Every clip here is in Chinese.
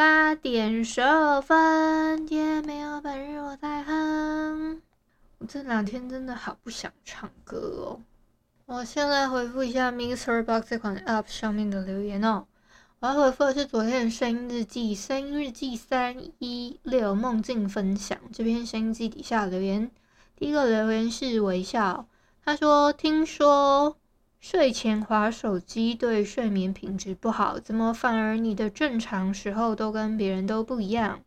八点十二分，也没有本日我在哼。我这两天真的好不想唱歌哦。我现在回复一下 MixerBox 这款 App 上面的留言哦。我要回复的是昨天的声音日记，声音日记三一六梦境分享这篇声音日记底下留言。第一个留言是微笑，他说：“听说。”睡前划手机对睡眠品质不好，怎么反而你的正常时候都跟别人都不一样？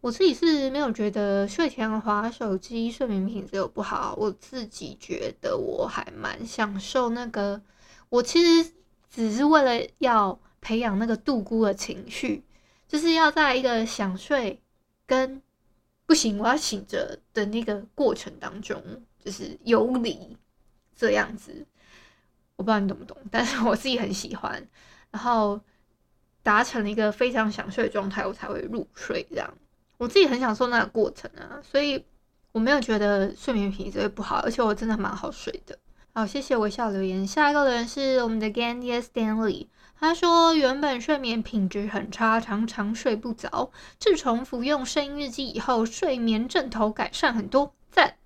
我自己是没有觉得睡前划手机睡眠品质有不好，我自己觉得我还蛮享受那个。我其实只是为了要培养那个度孤的情绪，就是要在一个想睡跟不行我要醒着的那个过程当中，就是游离这样子。我不知道你懂不懂，但是我自己很喜欢，然后达成了一个非常想睡的状态，我才会入睡。这样，我自己很享受那个过程啊，所以我没有觉得睡眠品质会不好，而且我真的蛮好睡的。好，谢谢微笑留言。下一个留言是我们的 Gandy Stanley，他说原本睡眠品质很差，常常睡不着，自从服用声音日记以后，睡眠枕头改善很多，赞。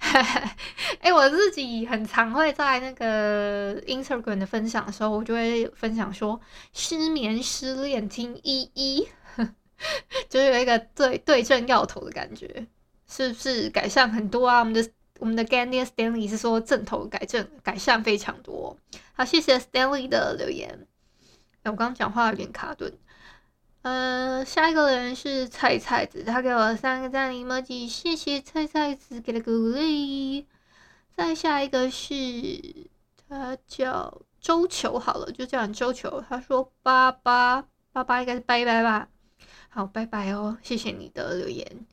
哎、我自己很常会在那个 Instagram 的分享的时候，我就会分享说失眠失恋听依依，就是有一个对对症药头的感觉，是不是改善很多啊？我们的我们的 Gandy Stanley 是说阵头改正改善非常多，好，谢谢 Stanley 的留言。哎、我刚刚讲话有点卡顿。呃，下一个人是菜菜子，他给我三个赞 emoji，谢谢菜菜子给的鼓励。再下一个是他叫周球，好了，就叫你周球。他说爸爸，爸爸应该是拜拜吧？好，拜拜哦，谢谢你的留言。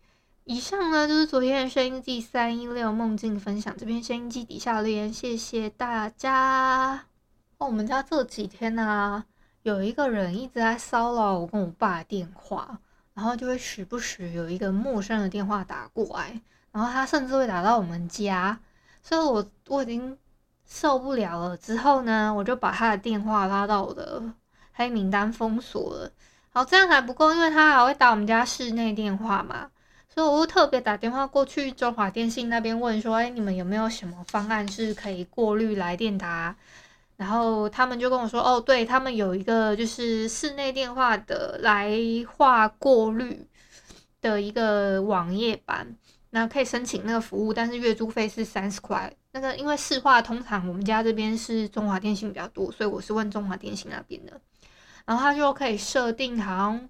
以上呢就是昨天的声音记三一六梦境分享，这篇声音记底下留言，谢谢大家。哦，我们家这几天呢、有一个人一直在骚扰我跟我爸的电话，然后就会时不时有一个陌生的电话打过来，然后他甚至会打到我们家，所以我我已经受不了了。之后呢，我就把他的电话拉到我的黑名单封锁了。好，这样还不够，因为他还会打我们家室内电话嘛，所以我会特别打电话过去中华电信那边问说：“哎，你们有没有什么方案是可以过滤来电打？”然后他们就跟我说：“哦，对，他们有一个就是室内电话的来话过滤的一个网页版，那可以申请那个服务，但是月租费是三十块。那个因为市话通常我们家这边是中华电信比较多，所以我是问中华电信那边的。然后他就可以设定好像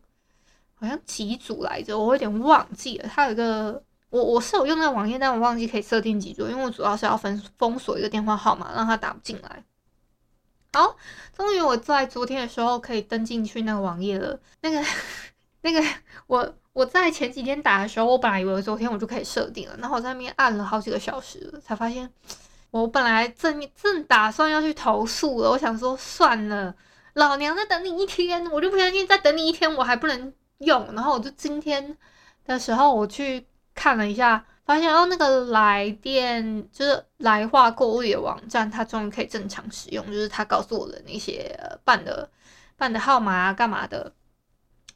好像几组来着，我有点忘记了。他有一个我我是有用那个网页，但我忘记可以设定几组，因为我主要是要封封锁一个电话号码，让他打不进来。”好，终于我在昨天的时候可以登进去那个网页了。那个、那个，我我在前几天打的时候，我本来以为昨天我就可以设定了，然后我在那边按了好几个小时，才发现我本来正正打算要去投诉了。我想说算了，老娘再等你一天，我就不相信再等你一天我还不能用。然后我就今天的时候我去看了一下。发现哦，那个来电就是来话过滤的网站，它终于可以正常使用。就是他告诉我的那些办的办的号码啊，干嘛的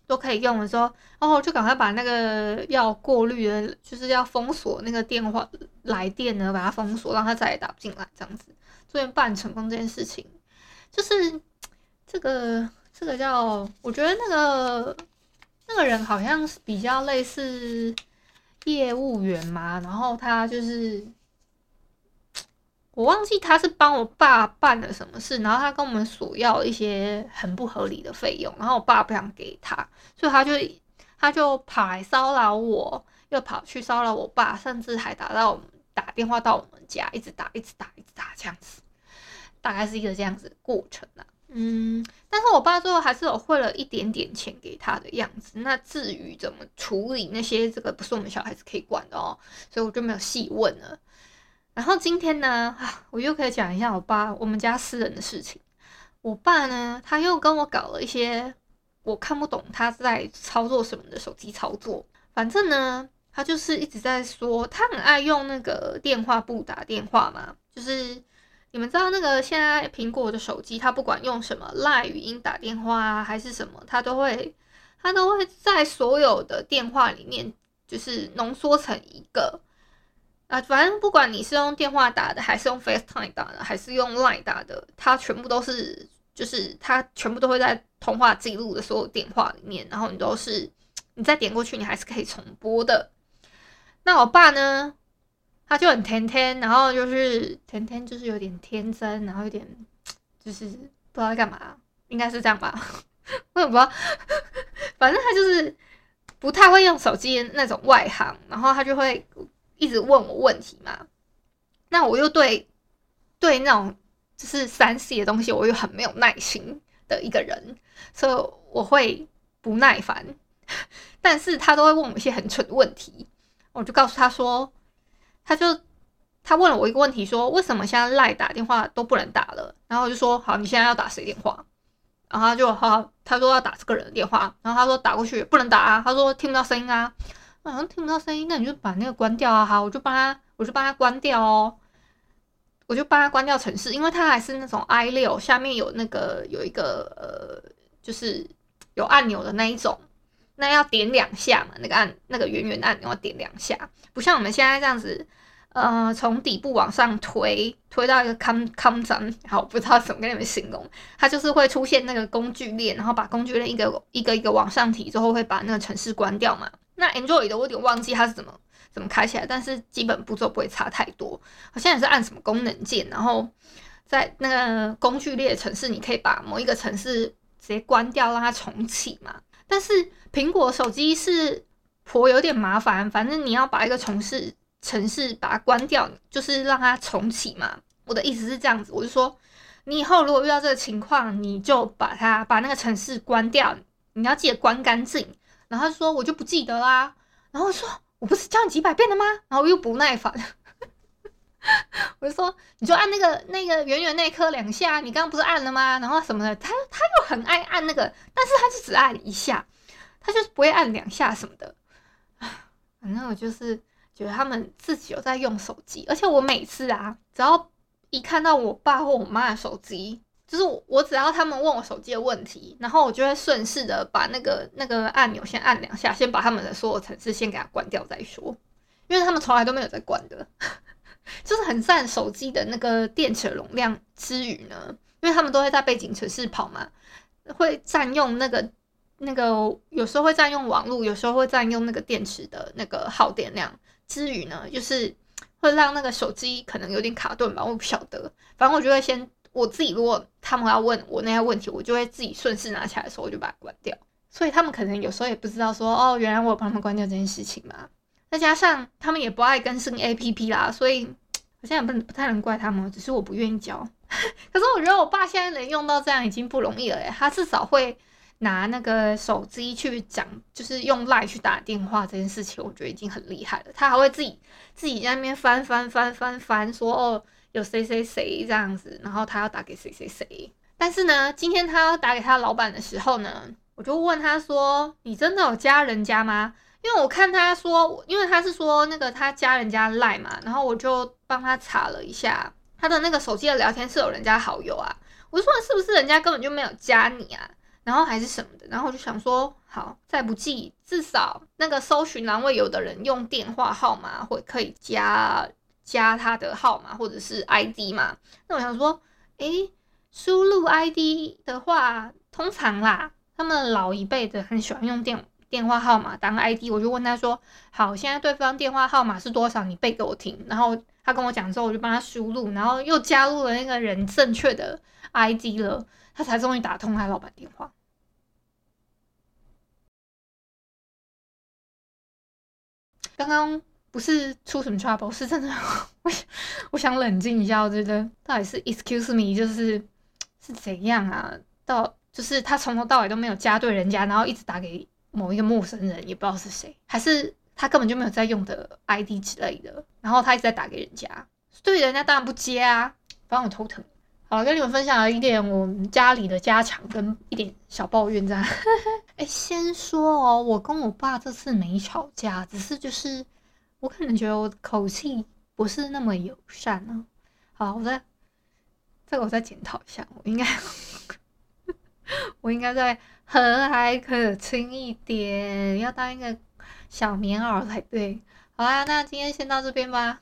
都可以用的时候，然后就赶快把那个要过滤的，就是要封锁那个电话来电呢，把它封锁，让它再也打不进来，这样子，终于办成功这件事情。就是这个这个叫，我觉得那个那个人好像是比较类似。业务员嘛，然后他就是我忘记他是帮我爸办了什么事，然后他跟我们索要一些很不合理的费用，然后我爸不想给他，所以他就他就跑来骚扰我，又跑去骚扰我爸，甚至还打到我们打电话到我们家，一直打，一直打，一直打这样子，大概是一个这样子的过程啊。嗯，但是我爸最后还是有汇了一点点钱给他的样子。那至于怎么处理那些，这个不是我们小孩子可以管的哦，所以我就没有细问了。然后今天呢，啊，我又可以讲一下我爸我们家私人的事情。我爸呢，他又跟我搞了一些我看不懂他在操作什么的手机操作。反正呢，他就是一直在说，他很爱用那个电话簿打电话嘛，就是。你们知道那个现在苹果的手机，它不管用什么 LINE 语音打电话啊，还是什么，它都会，它都会在所有的电话里面，就是浓缩成一个啊，反正不管你是用电话打的，还是用 FaceTime 打的，还是用 LINE 打的，它全部都是，就是它全部都会在通话记录的所有电话里面，然后你都是，你再点过去，你还是可以重播的。那我爸呢？他就很天天，然后就是天天就是有点天真，然后有点 就是不知道在干嘛，应该是这样吧，我也不知道，反正他就是不太会用手机那种外行，然后他就会一直问我问题嘛，那我又对对那种就是三 C 的东西，我又很没有耐心的一个人，所以我会不耐烦，但是他都会问我一些很蠢的问题，我就告诉他说。他就他问了我一个问题，说为什么现在赖打电话都不能打了？然后我就说好，你现在要打谁电话？然后他就好，他说要打这个人的电话。然后他说打过去不能打啊，他说听不到声音啊。好像听不到声音，那你就把那个关掉啊。好，我就帮他，我就帮他关掉哦。我就帮他关掉城市，因为他还是那种 i 六下面有那个有一个呃，就是有按钮的那一种，那要点两下嘛，那个按那个圆圆按钮要点两下，不像我们现在这样子。呃，从底部往上推，推到一个 come come down，好，不知道怎么跟你们形容，它就是会出现那个工具链，然后把工具链一个一个一个往上提之后，会把那个程式关掉嘛。那 Android 的我有点忘记它是怎么怎么开起来，但是基本步骤不会差太多。好像也是按什么功能键，然后在那个工具链的程式，你可以把某一个程式直接关掉，让它重启嘛。但是苹果手机是颇有点麻烦，反正你要把一个城市城市把它关掉，就是让它重启嘛。我的意思是这样子，我就说，你以后如果遇到这个情况，你就把它把那个城市关掉，你要记得关干净。然后他说我就不记得啦，然后说我不是教你几百遍了吗？然后我又不耐烦，我就说你就按那个那个圆圆那颗两下，你刚刚不是按了吗？然后什么的，他他又很爱按那个，但是他就只按一下，他就是不会按两下什么的。反正我就是。觉得他们自己有在用手机，而且我每次啊，只要一看到我爸或我妈的手机，就是我，我只要他们问我手机的问题，然后我就会顺势的把那个那个按钮先按两下，先把他们的所有程式先给它关掉再说，因为他们从来都没有在关的，就是很占手机的那个电池容量之余呢，因为他们都会在背景程式跑嘛，会占用那个那个有时候会占用网络，有时候会占用那个电池的那个耗电量。之余呢，就是会让那个手机可能有点卡顿吧，我不晓得。反正我就会先我自己，如果他们要问我那些问题，我就会自己顺势拿起来的时候，我就把它关掉。所以他们可能有时候也不知道说，哦，原来我帮他们关掉这件事情嘛。再加上他们也不爱更新 APP 啦，所以我现在也不能不太能怪他们，只是我不愿意教。可是我觉得我爸现在能用到这样已经不容易了诶，他至少会。拿那个手机去讲，就是用 LINE 去打电话这件事情，我觉得已经很厉害了。他还会自己自己在那边翻翻翻翻翻，说哦有谁谁谁这样子，然后他要打给谁谁谁。但是呢，今天他要打给他老板的时候呢，我就问他说：“你真的有加人家吗？”因为我看他说，因为他是说那个他加人家 LINE 嘛，然后我就帮他查了一下他的那个手机的聊天室有人家好友啊，我就说是不是人家根本就没有加你啊？然后还是什么的，然后我就想说，好，再不济，至少那个搜寻栏位有的人用电话号码会可以加加他的号码或者是 ID 嘛。那我想说，诶，输入 ID 的话，通常啦，他们老一辈的很喜欢用电电话号码当 ID。我就问他说，好，现在对方电话号码是多少？你背给我听。然后他跟我讲之后，我就帮他输入，然后又加入了那个人正确的 ID 了。他才终于打通他老板电话。刚刚不是出什么 trouble，是真的。我我想冷静一下，我觉得到底是 excuse me，就是是怎样啊？到就是他从头到尾都没有加对人家，然后一直打给某一个陌生人，也不知道是谁，还是他根本就没有在用的 ID 之类的，然后他一直在打给人家，对人家当然不接啊，反正我头疼。好，跟你们分享了一点我们家里的家常跟一点小抱怨，这样。哎，先说哦，我跟我爸这次没吵架，只是就是我可能觉得我的口气不是那么友善呢。好，我再这个我再检讨一下，我应该 我应该再和蔼可亲一点，要当一个小棉袄才对。好啦，那今天先到这边吧。